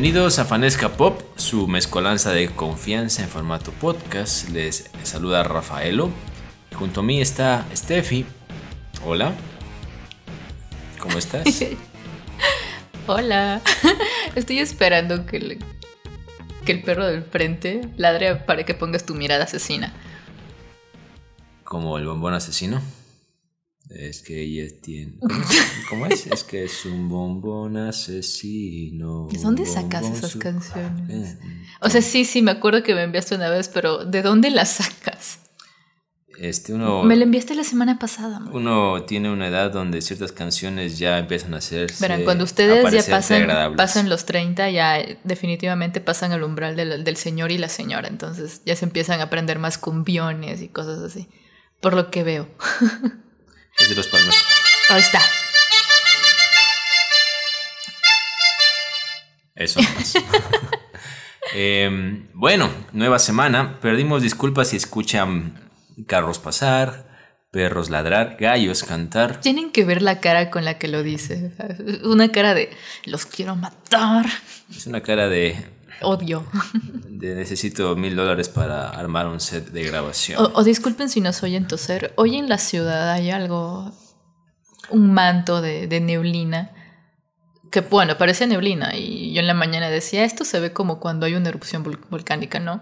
Bienvenidos a Fanesca Pop, su mezcolanza de confianza en formato podcast. Les saluda Rafaelo. Junto a mí está Steffi. Hola. ¿Cómo estás? Hola. Estoy esperando que el, que el perro del frente ladre para que pongas tu mirada asesina. Como el bombón asesino. Es que ella tiene. ¿Cómo es? ¿Cómo es? Que es un bombón asesino. ¿De dónde sacas esas su- canciones? Eh, O sea, sí, sí, me acuerdo que me enviaste una vez, pero ¿de dónde las sacas? Este, uno, Me la enviaste la semana pasada. amor. uno tiene una edad donde ciertas canciones ya empiezan a ser. Verán, cuando ustedes ya pasan, pasan los 30, ya eh, definitivamente pasan el umbral del, del señor y la señora. Entonces ya se empiezan a aprender más cumbiones y cosas así. Por lo que veo. Es de los palmas. Ahí está. Eso. Em, bueno, nueva semana. Perdimos disculpas si escuchan carros pasar, perros ladrar, gallos cantar. Tienen que ver la cara con la que lo dice. Una cara de los quiero matar. Es una cara de, Odio. necesito mil dólares para armar un set de grabación. O, o disculpen si nos oyen toser. Hoy en la ciudad hay algo. Un manto de, de neblina. Que bueno, parece neblina. Y yo en la mañana decía, esto se ve como cuando hay una erupción vol- volcánica, ¿no?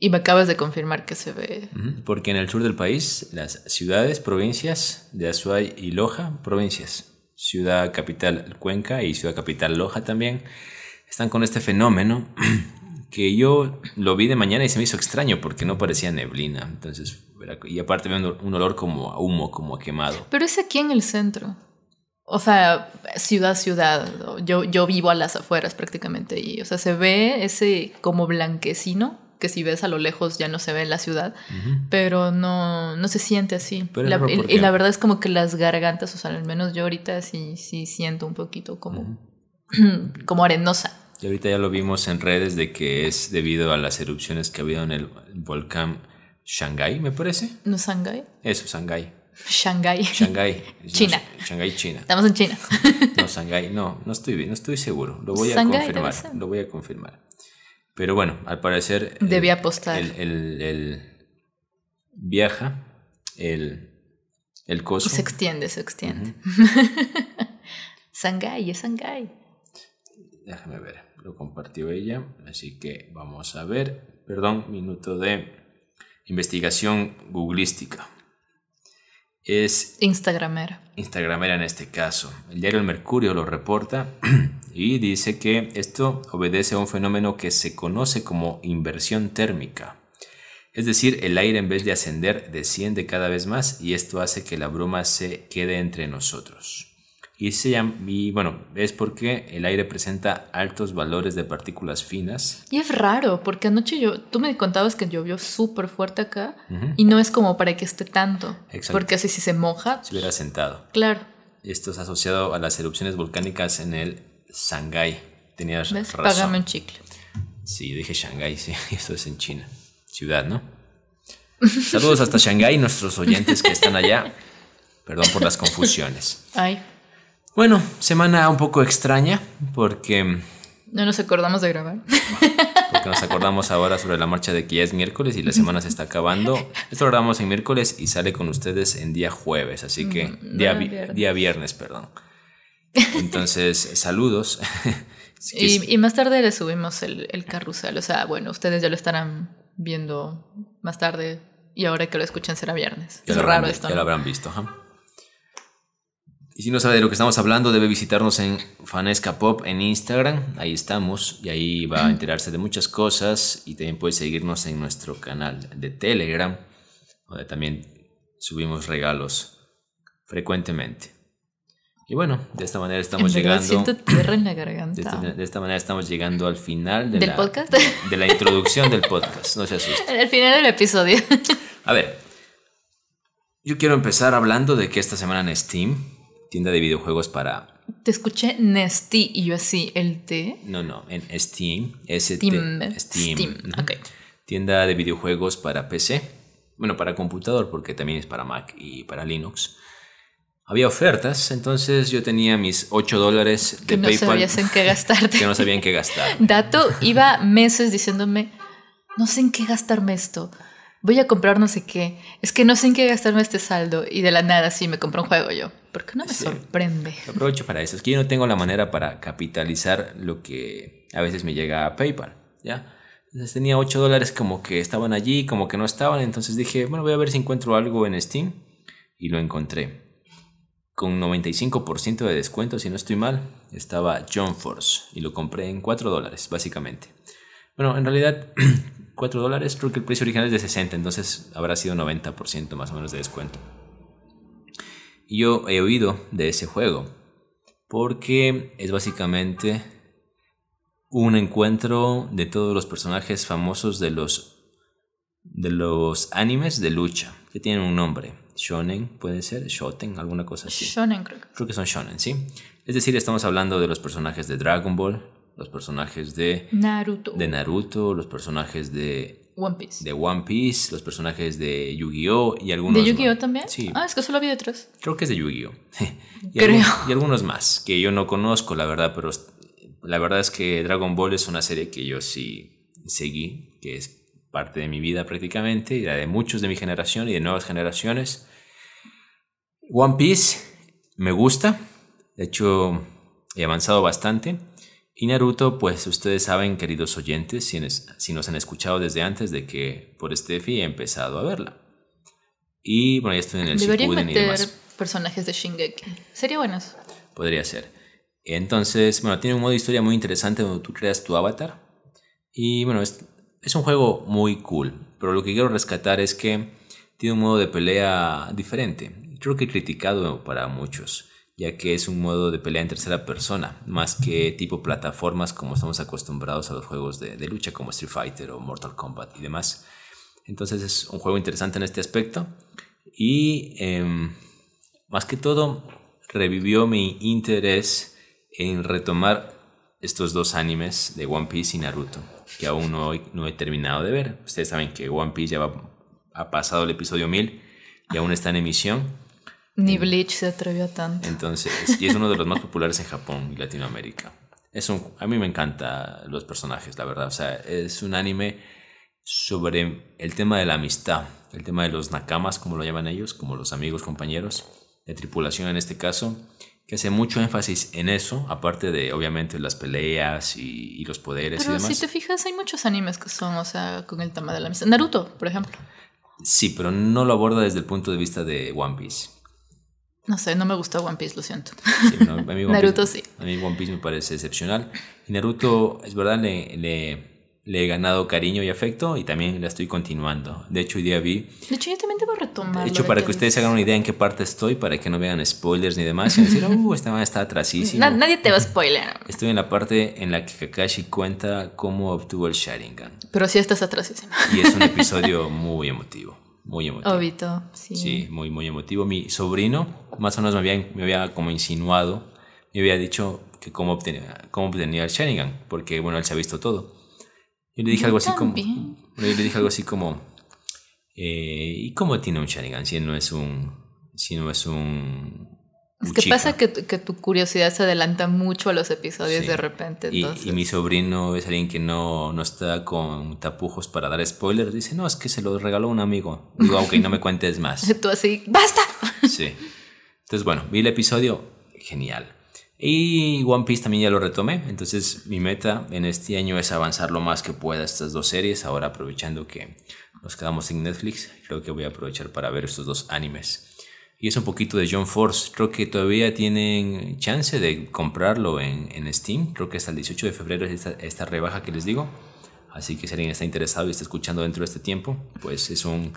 Y me acabas de confirmar que se ve. Porque en el sur del país, las ciudades, provincias de Azuay y Loja, provincias, ciudad capital Cuenca y ciudad capital Loja también, están con este fenómeno que yo lo vi de mañana y se me hizo extraño porque no parecía neblina. Entonces, y aparte veo un, olor como a humo, como a quemado. Pero es aquí en el centro. O sea, ciudad, ciudad. Yo, yo vivo a las afueras prácticamente. Y, o sea, se ve ese como blanquecino, que si ves a lo lejos ya no se ve en la ciudad. Pero no, no se siente así. La- y, la verdad es como que las gargantas, o sea, al menos yo ahorita sí, sí siento un poquito como, como arenosa. Y ahorita ya lo vimos en redes de que es debido a las erupciones que ha habido en el volcán Shanghái, me parece. ¿No Shanghái? Eso, Shanghái. Shanghái. Shanghái. China. No, Shanghái, China. Estamos en China. No, Shanghái, no, no estoy bien, no estoy seguro. Lo voy a Shanghái confirmar. Lo voy a confirmar. Pero bueno, al parecer. el- Debí apostar. El, el- el- viaja el, el coso. Se extiende, se extiende. Shanghái, es Shanghái. Déjame ver, lo compartió ella. Así que vamos a ver. Perdón, minuto de investigación googlística. Es Instagramera. Instagramera en este caso. El diario El Mercurio lo reporta y dice que esto obedece a un fenómeno que se conoce como inversión térmica. Es decir, el aire en vez de ascender desciende cada vez más y esto hace que la bruma se quede entre nosotros. Y, se llama, y bueno, es porque el aire presenta altos valores de partículas finas. Y es raro, porque anoche yo, tú me contabas que llovió súper fuerte acá y no es como para que esté tanto. Exacto. Porque así si se moja, Se hubiera sentado. claro. Esto es asociado a las erupciones volcánicas en el Shanghái. Tenías ¿Ves? razón. Págame un chicle. Sí, dije Shanghái, sí, esto es en China. Ciudad, ¿no? Saludos hasta Shanghái, nuestros oyentes que están allá. Perdón por las confusiones. Ay, Bueno, semana un poco extraña porque, no nos acordamos de grabar. porque nos acordamos ahora sobre la marcha de que ya es miércoles y la semana se está acabando. Esto lo grabamos en miércoles y sale con ustedes en día jueves, así que Mm, día, no, viernes. día viernes, perdón. Entonces, saludos. Y, y más tarde le subimos el, el carrusel. O sea, bueno, ustedes ya lo estarán viendo más tarde y ahora que lo escuchan será viernes. Ya es raro habrán, esto. Ya ¿no? lo habrán visto. ajá. Y si no sabe de lo que estamos hablando, debe visitarnos en Fanesca Pop en Instagram. Ahí estamos y ahí va a enterarse de muchas cosas. Y también puede seguirnos en nuestro canal de Telegram, donde también subimos regalos frecuentemente. Y bueno, de esta manera estamos en llegando. siento tierra en la De garganta. esta, de esta manera estamos llegando al final de ¿Del la, podcast? de la introducción del podcast. No se asusten. Al final del episodio. A ver, yo quiero empezar hablando de que esta semana en Steam, tienda de videojuegos para... Te escuché Nesty y yo así, el T. No, no, en Steam. ST, Steam. Steam. Steam. Tienda de videojuegos para PC. Bueno, para computador, porque también es para Mac y para Linux. había ofertas, entonces yo tenía mis 8 dólares de que no PayPal sabías en qué gastarte. que no sabía en qué gastar. Dato, iba meses diciéndome, no sé en qué gastarme esto. Voy a comprar no sé qué. Es que no sé en qué gastarme este saldo. Y de la nada sí me compré un juego yo. Porque no me Sí. sorprende. Aprovecho para eso. Es que yo no tengo la manera para capitalizar lo que a veces me llega a PayPal, ¿ya? Entonces tenía 8 dólares como que estaban allí, como que no estaban. Entonces dije, bueno, voy a ver si encuentro algo en Steam. Y lo encontré. Con 95% de descuento, si no estoy mal, estaba John Force. Y lo compré en 4 dólares, básicamente. Bueno, en realidad, 4 dólares, creo que el precio original es de 60, entonces habrá sido 90% más o menos de descuento. Yo he oído de ese juego porque es básicamente un encuentro de todos los personajes famosos de los de los animes de lucha que tienen un nombre shonen puede ser shoten alguna cosa así Shonen creo que. creo que son shonen sí es decir estamos hablando de los personajes de Dragon Ball los personajes de Naruto. de Naruto los personajes de One Piece. de One Piece los personajes de Yu-Gi-Oh y algunos ¿De Yu-Gi-Oh también? sí Ah, es que solo había tres. Creo que es de Yu-Gi-Oh! y, Creo. algún- y algunos más que yo no conozco, la verdad, pero la verdad es que Dragon Ball es una serie que yo sí seguí, que es parte de mi vida prácticamente, y la de muchos de mi generación y de nuevas generaciones. One Piece me gusta, de hecho he avanzado bastante. Y Naruto, pues ustedes saben, queridos oyentes, si, nos han escuchado desde antes de que por Steffi he empezado a verla. Y bueno, ya estoy en el Deberían Shippuden y meter demás. personajes de Shingeki. Sería buenos. Podría ser. Entonces, bueno, tiene un modo de historia muy interesante donde tú creas tu avatar. Y bueno, es, es un juego muy cool. Pero lo que quiero rescatar es que tiene un modo de pelea diferente. Creo que criticado para muchos, ya que es un modo de pelea en tercera persona, más que tipo plataformas como estamos acostumbrados a los juegos de, de lucha como Street Fighter o Mortal Kombat y demás. Entonces es un juego interesante en este aspecto. Y em, más que todo, revivió mi interés en retomar estos dos animes de One Piece y Naruto, que aún no, he- no he terminado de ver. Ustedes saben que One Piece ya va- ha pasado el episodio 1000 y aún está en emisión. Ni Bleach se atrevió a tanto. Entonces, y es uno de los más populares en Japón y Latinoamérica. Es un, a mí me encantan los personajes, la verdad. O sea, es un anime sobre el tema de la amistad, el tema de los nakamas, como lo llaman ellos, como los amigos, compañeros, de tripulación en este caso, que hace mucho énfasis en eso, aparte de, obviamente, las peleas y, y los poderes y Pero demás. si te fijas, hay muchos animes que son, o sea, con el tema de la amistad. Naruto, por ejemplo. Sí, pero no lo aborda desde el punto de vista de One Piece. No sé, no me gusta One Piece, lo siento. Sí, no, a mí One Naruto Piece- sí. A mí One Piece me parece excepcional. Y Naruto, es verdad, le, le, le he ganado cariño y afecto y también la estoy continuando. De hecho, hoy día vi. De hecho, yo también debo retomar. De hecho, para que ustedes se hagan una idea en qué parte estoy, para que no vean spoilers ni demás, y decir, uh, esta man está atrasísimo. nadie te va a spoiler. Estoy en la parte en la que Kakashi cuenta cómo obtuvo el Sharingan. Pero sí estás atrasísimo. Y es un episodio muy emotivo. Muy emotivo. Obito, sí. Sí, muy, muy emotivo. Mi sobrino, más o menos me había, me había como insinuado, me había dicho que cómo obtenía, cómo obtenía el Sharingan, porque bueno, él se ha visto todo. Yo le dije Yo algo así como, también. yo le dije algo así como, eh, ¿y cómo tiene un Sharingan si no es un, si no es un Es que pasa que, que tu curiosidad se adelanta mucho a los episodios Sí. de repente. Y, Entonces, y mi sobrino es alguien que no, no está con tapujos para dar spoilers. Dice, no, es que se lo regaló un amigo. Digo, aunque no me cuentes más. tú así, ¡basta! Sí. Entonces, bueno, vi el episodio, genial. Y One Piece también ya lo retomé. Entonces, mi meta en este año es avanzar lo más que pueda estas dos series. Ahora, aprovechando que nos quedamos en Netflix, creo que voy a aprovechar para ver estos dos animes. Y es un poquito de John Force. Creo que todavía tienen chance de comprarlo en, en Steam. Creo que hasta el 18 de febrero es esta, esta rebaja que les digo. Así que si alguien está interesado y está escuchando dentro de este tiempo, pues es un,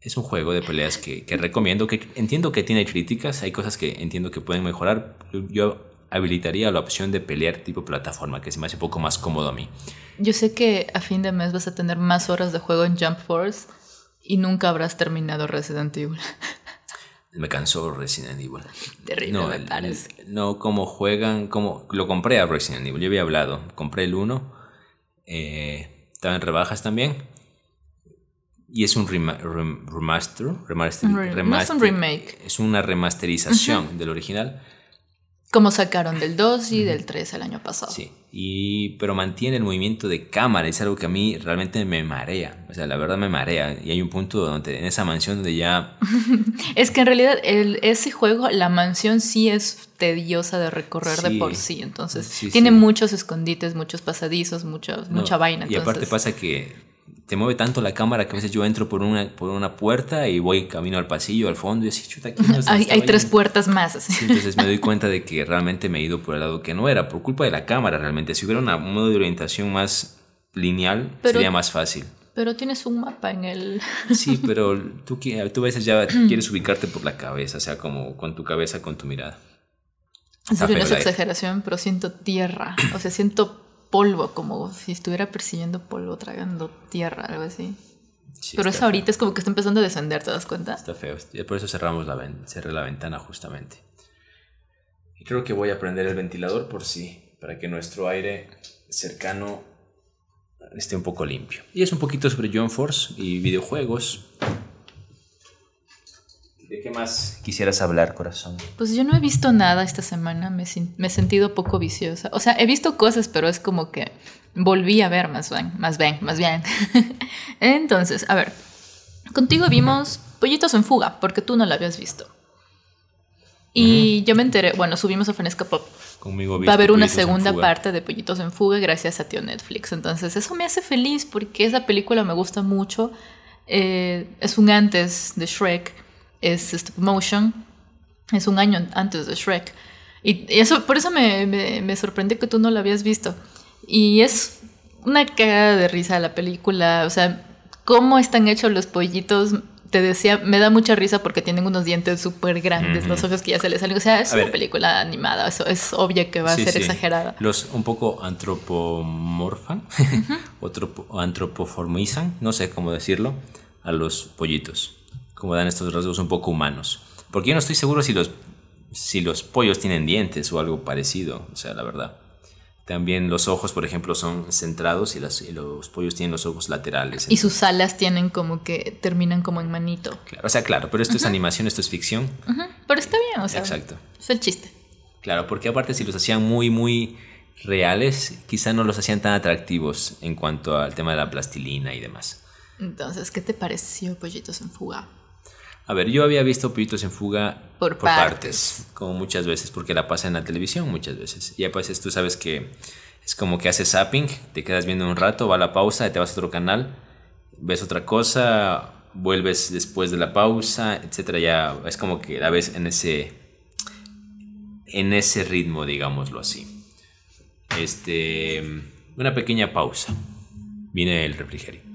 es un juego de peleas que, que recomiendo, que entiendo que tiene críticas, hay cosas que entiendo que pueden mejorar. Yo, habilitaría la opción de pelear tipo plataforma, que se me hace un poco más cómodo a mí. Yo sé que a fin de mes vas a tener más horas de juego en Jump Force y nunca habrás terminado Resident Evil. Me cansó Resident Evil. Terrible, No, me parece. no como juegan, como lo compré a Resident Evil, yo había hablado, compré el 1, eh, estaba en rebajas también, y es un rema- rem- remaster, remaster, Un re- no es un remaster- remake. es una remasterización del original. Como sacaron del 2 y del 3 el año pasado. Sí, y, pero mantiene el movimiento de cámara, es algo que a mí realmente me marea, o sea, la verdad me marea, y hay un punto donde en esa mansión donde ya, Es que en realidad el, ese juego, la mansión sí es tediosa de recorrer de Sí. por sí. Entonces, Sí, tiene sí. muchos escondites, muchos pasadizos, muchos, no, mucha vaina. y aparte entonces- pasa que te mueve tanto la cámara que a veces yo entro por una, por una puerta y voy camino al pasillo, al fondo, y así, chuta, aquí no hay, hay tres yendo". puertas más. Sí, entonces me doy cuenta de que realmente me he ido por el lado que no era, por culpa de la cámara realmente. Si hubiera una- un modo de orientación más lineal, Pero- sería más fácil. Pero tienes un mapa en el... Sí, pero tú, tú a veces ya quieres ubicarte por la cabeza, o sea, como con tu cabeza, con tu mirada. En serio, no es exageración, pero siento tierra. O sea, siento polvo, como si estuviera persiguiendo polvo, tragando tierra, algo así. Sí, pero es ahorita, es como que está empezando a descender, ¿te das cuenta? Está feo. Y Por eso cerramos la, cerré la ventana justamente. Y creo que voy a prender el ventilador por sí, para que nuestro aire cercano esté un poco limpio. Y es un poquito sobre John Force y videojuegos. ¿De qué más quisieras hablar, corazón? Pues yo no he visto nada esta semana, me, he sentido poco viciosa. O sea, he visto cosas, pero es como que volví a ver más bien, más bien, más bien. Entonces, a ver, contigo vimos Pollitos en Fuga, porque tú no la habías visto. Y yo me enteré, bueno, subimos a Fanesca Pop. Conmigo Va a haber una segunda parte de Pollitos en Fuga gracias a tío Netflix. Entonces, eso me hace feliz porque esa película me gusta mucho. Eh, es un antes de Shrek, es stop motion, es un año antes de Shrek. Y eso, por eso me, me, me sorprendió que tú no la habías visto. Y es una cagada de risa la película. O sea, cómo están hechos los pollitos. Te decía, me da mucha risa porque tienen unos dientes súper grandes, los ojos que ya se les salen. O sea, es A una ver. película animada. Eso es obvio que va Sí, a ser sí. exagerada. Los un poco antropomorfan, o tropo- antropoformizan, no sé cómo decirlo, a los pollitos. Como dan estos rasgos un poco humanos. Porque yo no estoy seguro si los, si los pollos tienen dientes o algo parecido, o sea, la verdad. También los ojos, por ejemplo, son centrados y, las- y los pollos tienen los ojos laterales. Y sus alas tienen como que terminan como en manito. Claro, o sea, claro, pero esto es animación, esto es ficción. Pero está bien, o sea. Exacto. Es el chiste. Claro, porque aparte si los hacían muy, muy reales, quizá no los hacían tan atractivos en cuanto al tema de la plastilina y demás. Entonces, ¿qué te pareció Pollitos en Fuga? A ver, yo había visto Pollitos en Fuga Por partes, como muchas veces, porque la pasa en la televisión muchas veces. Y pues tú sabes que es como que haces zapping, te quedas viendo un rato, va a la pausa, te vas a otro canal, ves otra cosa, vuelves después de la pausa, etcétera. Ya es como que la ves en ese, en ese ritmo, digámoslo así. Este, una pequeña pausa. Viene el refrigerio.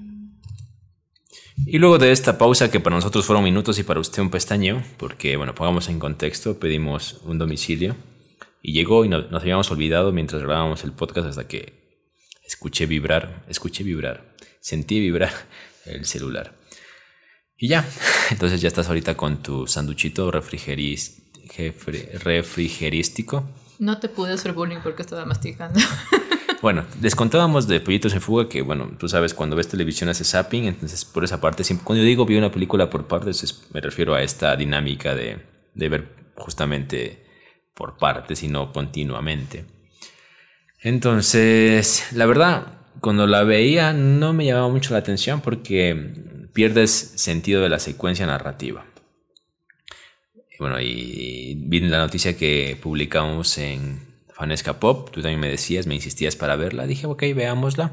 Y luego de esta pausa, que para nosotros fueron minutos y para usted un pestañeo, porque, bueno, pongamos en contexto, pedimos un domicilio y llegó y no- nos habíamos olvidado mientras grabábamos el podcast hasta que escuché vibrar, escuché vibrar, sentí vibrar el celular. Y ya, entonces ya estás ahorita con tu sanduchito refrigerístico. No te pude hacer bullying porque estaba masticando. Bueno, les contábamos de Pollitos en Fuga que, bueno, tú sabes, cuando ves televisión hace zapping, entonces por esa parte, siempre, cuando yo digo vi una película por partes, es- me refiero a esta dinámica de, de ver justamente por partes y no continuamente. Entonces, la verdad, cuando la veía no me llamaba mucho la atención porque pierdes sentido de la secuencia narrativa. Bueno, y vi la noticia que publicamos en Fanesca Pop, tú también me decías, me insistías para verla, dije, ok, veámosla.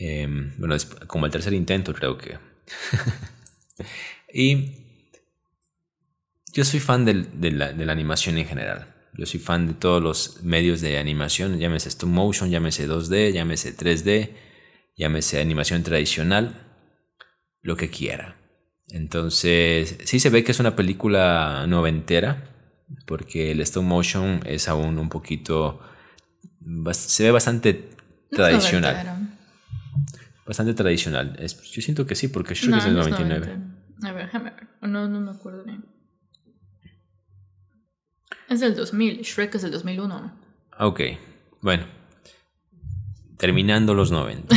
Eh, bueno, como el tercer intento creo que. y yo soy fan de, la, de la animación en general. Yo soy fan de todos los medios de animación, llámese stop motion, llámese 2D, llámese 3D, llámese animación tradicional, lo que quiera. Entonces, sí se ve que es una película noventera, porque el stop motion es aún un poquito, se ve bastante tradicional. Bastante tradicional. Yo siento que sí, porque Shrek No, es del no es 99. noventero. A ver, déjame ver. No, no me acuerdo bien. Es del 2000. Shrek es del 2001. Ok, bueno. Terminando los 90.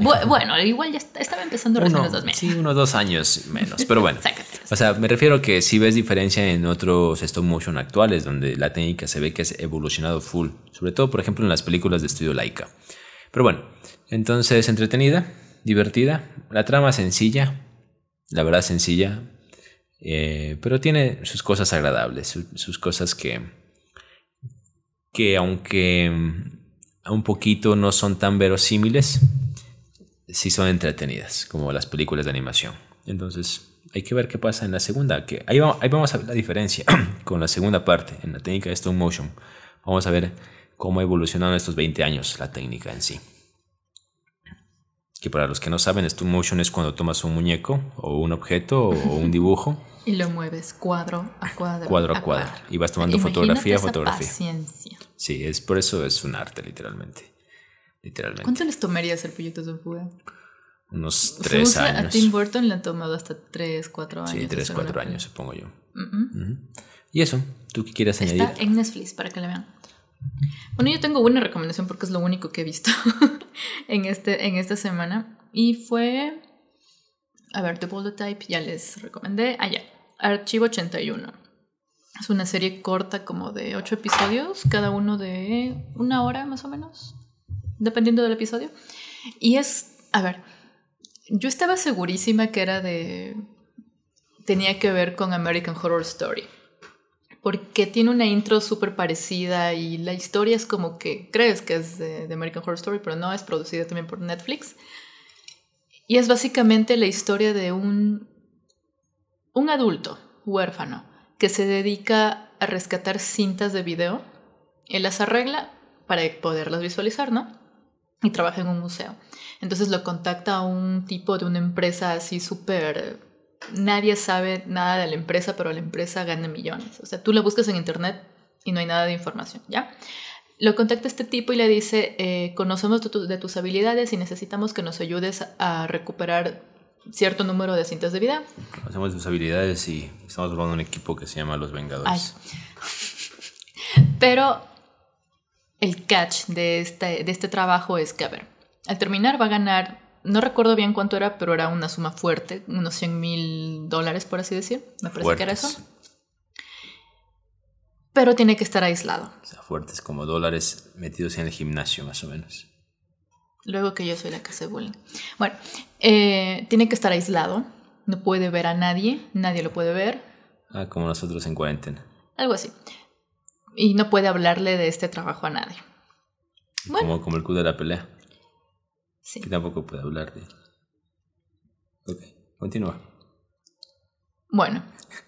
bueno, igual ya estaba empezando recién los 2000. Sí, unos dos años menos, pero bueno. o sea, me refiero que si ves diferencia en otros stop motion actuales, donde la técnica se ve que es evolucionado full, sobre todo, por ejemplo, en las películas de estudio Laika. Pero bueno, entonces entretenida, divertida, la trama sencilla, la verdad sencilla, eh, pero tiene sus cosas agradables, sus cosas que, que aunque un poquito no son tan verosímiles, sí son entretenidas, como las películas de animación. Entonces, hay que ver qué pasa en la segunda. Que ahí, vamos, a ver la diferencia con la segunda parte, en la técnica de stop motion. Vamos a ver cómo ha evolucionado en estos 20 años la técnica en sí. Que para los que no saben, stop motion es cuando tomas un muñeco o un objeto o un dibujo. Y lo mueves cuadro a cuadro. Cuadro a, cuadro. Y vas tomando fotografía a fotografía. Paciencia. Sí, es por eso es un arte, literalmente. Literalmente. ¿Cuánto les tomaría hacer pollitos de fuga? Unos tres años. A Tim Burton le han tomado hasta tres, cuatro años. Sí, tres, cuatro años, supongo yo. Y eso, ¿tú qué quieres añadir? Está en Netflix para que la vean. Bueno, yo tengo una recomendación porque es lo único que he visto en, este, en esta semana. Y fue. A ver, The Type, ya les recomendé. Ah, ya. Archivo 81. Es una serie corta como de ocho episodios, cada uno de una hora más o menos, dependiendo del episodio. Y es, a ver, yo estaba segurísima que era de... tenía que ver con American Horror Story. Porque tiene una intro súper parecida y la historia es como que crees que es de, de American Horror Story, pero no, es producida también por Netflix. Y es básicamente la historia de un, un adulto huérfano que se dedica a rescatar cintas de video. Él las arregla para poderlas visualizar, ¿no? Y trabaja en un museo. Entonces lo contacta a un tipo de una empresa así súper... Nadie sabe nada de la empresa, pero la empresa gana millones. O sea, tú la buscas en internet y no hay nada de información, ¿ya? Lo contacta este tipo y le dice, eh, conocemos de tus habilidades y necesitamos que nos ayudes a recuperar cierto número de cintas de video. Hacemos sus habilidades y estamos formando un equipo que se llama Los Vengadores. Pero el catch de este, de este trabajo es que, a ver, al terminar va a ganar, no recuerdo bien cuánto era, pero era una suma fuerte, unos 100 mil dólares, por así decir. Me parece que era eso. Pero tiene que estar aislado. O sea, fuertes como dólares metidos en el gimnasio, más o menos. Luego que yo soy la que se bullying. Bueno, eh, tiene que estar aislado. No puede ver a nadie. Nadie lo puede ver. Ah, como nosotros en cuarentena. Algo así. Y no puede hablarle de este trabajo a nadie. Como, como el Q de la pelea. Sí. Que tampoco puede hablar de. Ok, continúa. Bueno,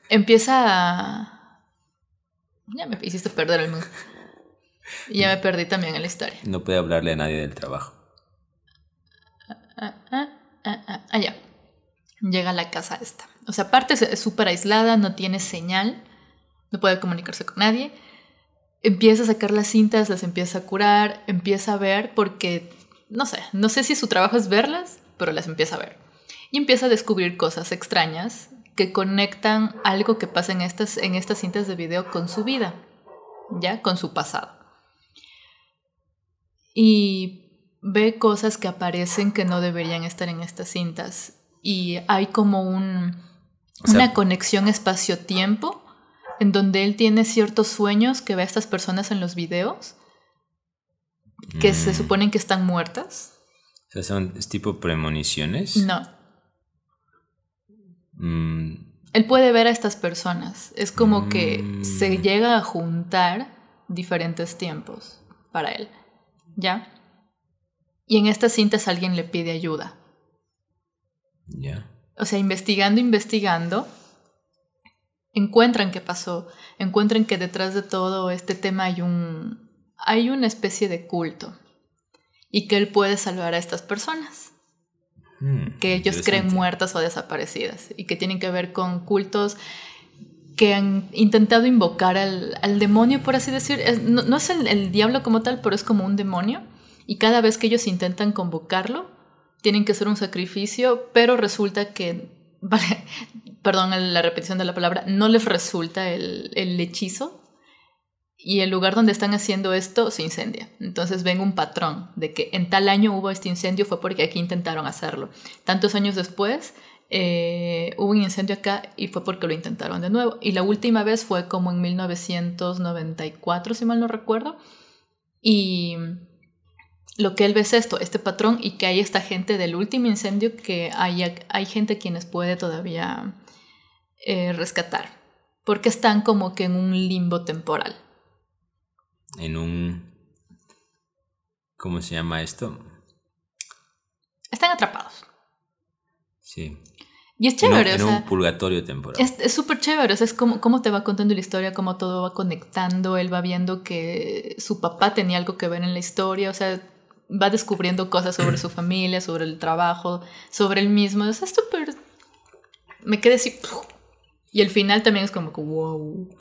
empieza a. Ya me hiciste perder el mundo. Y ya me perdí también en la historia. No puede hablarle a nadie del trabajo ah, ah, ah, ah, ya. Llega a la casa esta. O sea, aparte es súper aislada, no tiene señal, no puede comunicarse con nadie. Empieza a sacar las cintas, las empieza a curar, empieza a ver porque, no sé, no sé si su trabajo es verlas, pero las empieza a ver. Y empieza a descubrir cosas extrañas que conectan algo que pasa en estas, en estas cintas de video con su vida, ya, con su pasado. Y ve cosas que aparecen que no deberían estar en estas cintas. Y hay como un, una conexión espacio-tiempo en donde él tiene ciertos sueños que ve a estas personas en los videos que se mm. suponen que están muertas. O sea, son tipo premoniciones. No. Mm. Él puede ver a estas personas. Es como que se mm. llega a juntar diferentes tiempos para él. ¿Ya? Y en estas cintas alguien le pide ayuda. Ya. O sea, investigando, investigando, encuentran qué pasó, encuentran que detrás de todo este tema hay un hay una especie de culto y que él puede salvar a estas personas hmm, que ellos creen muertas o desaparecidas y que tienen que ver con cultos que han intentado invocar al, al demonio, por así decir. no, es el, diablo como tal, pero es como un demonio. Y cada vez que ellos intentan convocarlo, tienen que hacer un sacrificio, pero resulta que, vale, perdón la repetición de la palabra, no les resulta el, el hechizo y el lugar donde están haciendo esto se incendia. Entonces ven un patrón de que en tal año hubo este incendio fue porque aquí intentaron hacerlo. Tantos años después eh, hubo un incendio acá y fue porque lo intentaron de nuevo. Y la última vez fue como en 1994, si mal no recuerdo. Y lo que él ve es esto, este patrón y que hay esta gente del último incendio que hay, hay gente quienes puede todavía eh, rescatar. Porque están como que en un limbo temporal en un... ¿Cómo se llama esto? Están atrapados. Sí. Y es chévere. En, un, purgatorio temporal. Es súper chévere. O sea, es como, cómo te va contando la historia, cómo todo va conectando. Él va viendo que su papá tenía algo que ver en la historia. O sea, va descubriendo cosas sobre su familia, sobre el trabajo, sobre él mismo. O sea, es súper. Me quedé así. Y el final también es como que wow.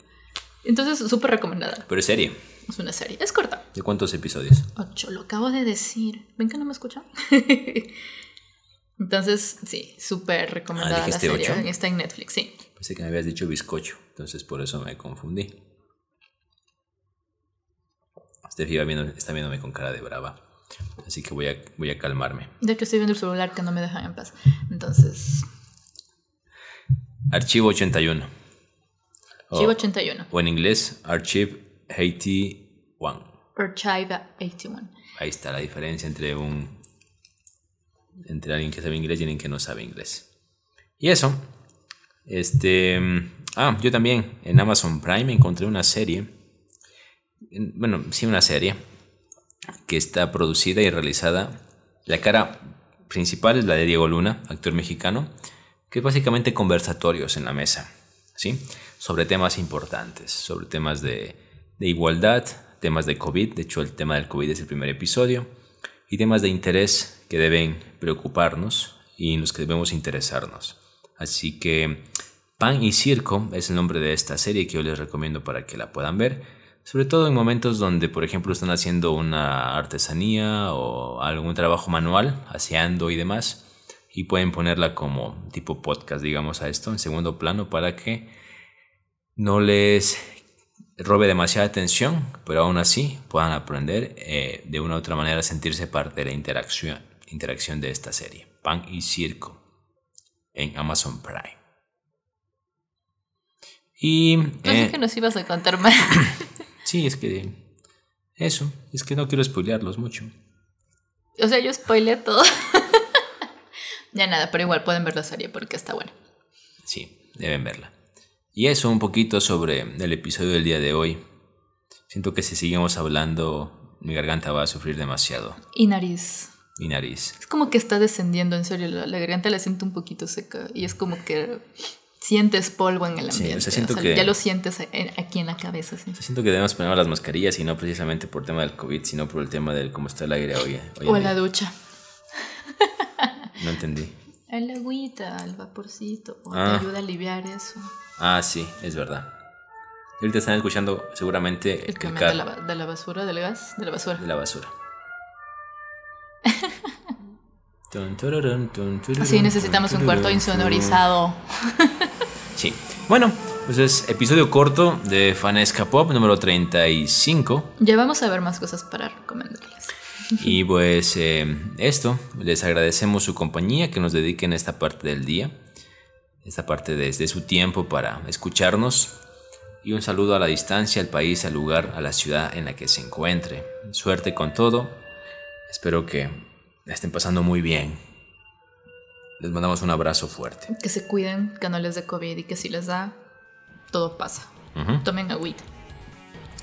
Entonces, súper recomendada. Pero es serie. Es una serie. Es corta. ¿De cuántos episodios? Ocho, lo acabo de decir. ¿Ven que no me escuchan? Entonces, sí, súper recomendada ah, la serie. Ocho? Está en Netflix, sí. Pensé que me habías dicho bizcocho, entonces por eso me confundí. Steffi viendo, está viéndome con cara de brava. Así que voy a, voy a calmarme. De hecho, estoy viendo el celular que no me dejan en paz. Entonces. Archivo 81. Archivo 81. O en inglés, Archive 81. Archive 81. Ahí está la diferencia entre un entre alguien que sabe inglés y alguien que no sabe inglés. Y eso. Este, ah, yo también en Amazon Prime encontré una serie. Bueno, sí, una serie que está producida y realizada. La cara principal es la de Diego Luna, actor mexicano, que es básicamente conversatorios en la mesa, ¿sí? Sobre temas importantes, sobre temas de de igualdad, temas de COVID, de hecho el tema del COVID es el primer episodio, y temas de interés que deben preocuparnos y en los que debemos interesarnos. Así que Pan y Circo es el nombre de esta serie que yo les recomiendo para que la puedan ver, sobre todo en momentos donde, por ejemplo, están haciendo una artesanía o algún trabajo manual, aseando y demás, y pueden ponerla como tipo podcast, digamos, a esto en segundo plano para que no les robe demasiada atención, pero aún así puedan aprender eh, de una u otra manera a sentirse parte de la interacción, interacción de esta serie. Pan y Circo en Amazon Prime. Y... Pensé eh, que nos ibas a contar más. sí, es que... Eso, es que no quiero spoilearlos mucho. O sea, yo spoileé todo. ya nada, pero igual pueden ver la serie porque está buena. Sí, deben verla. Y eso un poquito sobre el episodio del día de hoy. Siento que si seguimos hablando, mi garganta va a sufrir demasiado. Y nariz. Y nariz. Es como que está descendiendo, en serio. La, garganta la siento un poquito seca. Y es como que sientes polvo en el ambiente. Sí, siento que, ya lo sientes aquí en la cabeza. Sí. siento que debemos poner las mascarillas y no precisamente por el tema del COVID, sino por el tema del cómo está el aire hoy. o en la ducha. No entendí. El agüita, el vaporcito. te ah. ayuda a aliviar eso. Ah, sí, es verdad. Ahorita están escuchando seguramente el, el de, la, de, la, basura, del gas, de la basura. De la basura. sí, necesitamos un cuarto insonorizado. sí. Bueno, pues es episodio corto de Fanesca Pop número 35. Ya vamos a ver más cosas para recomendarles. Y pues eh, esto, les agradecemos su compañía, que nos dediquen esta parte del día esta parte desde su tiempo para escucharnos. Y un saludo a la distancia, al país, al lugar, a la ciudad en la que se encuentre. Suerte con todo. Espero que estén pasando muy bien. Les mandamos un abrazo fuerte. Que se cuiden, que no les dé COVID y que si les da, todo pasa. Tomen agüita.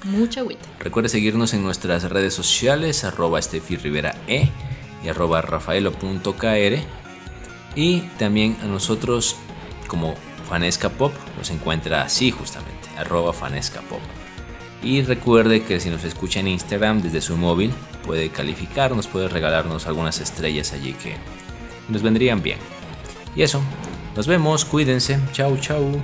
Mucha agüita. Recuerde seguirnos en nuestras redes sociales, arroba Rivera E y arroba rafaelo.kr. Y también a nosotros como Fanesca Pop, nos encuentra así justamente, arroba Fanesca Pop. Y recuerde que si nos escucha en Instagram desde su móvil, puede calificarnos, puede regalarnos algunas estrellas allí que nos vendrían bien. Y eso, nos vemos, cuídense, chau chau.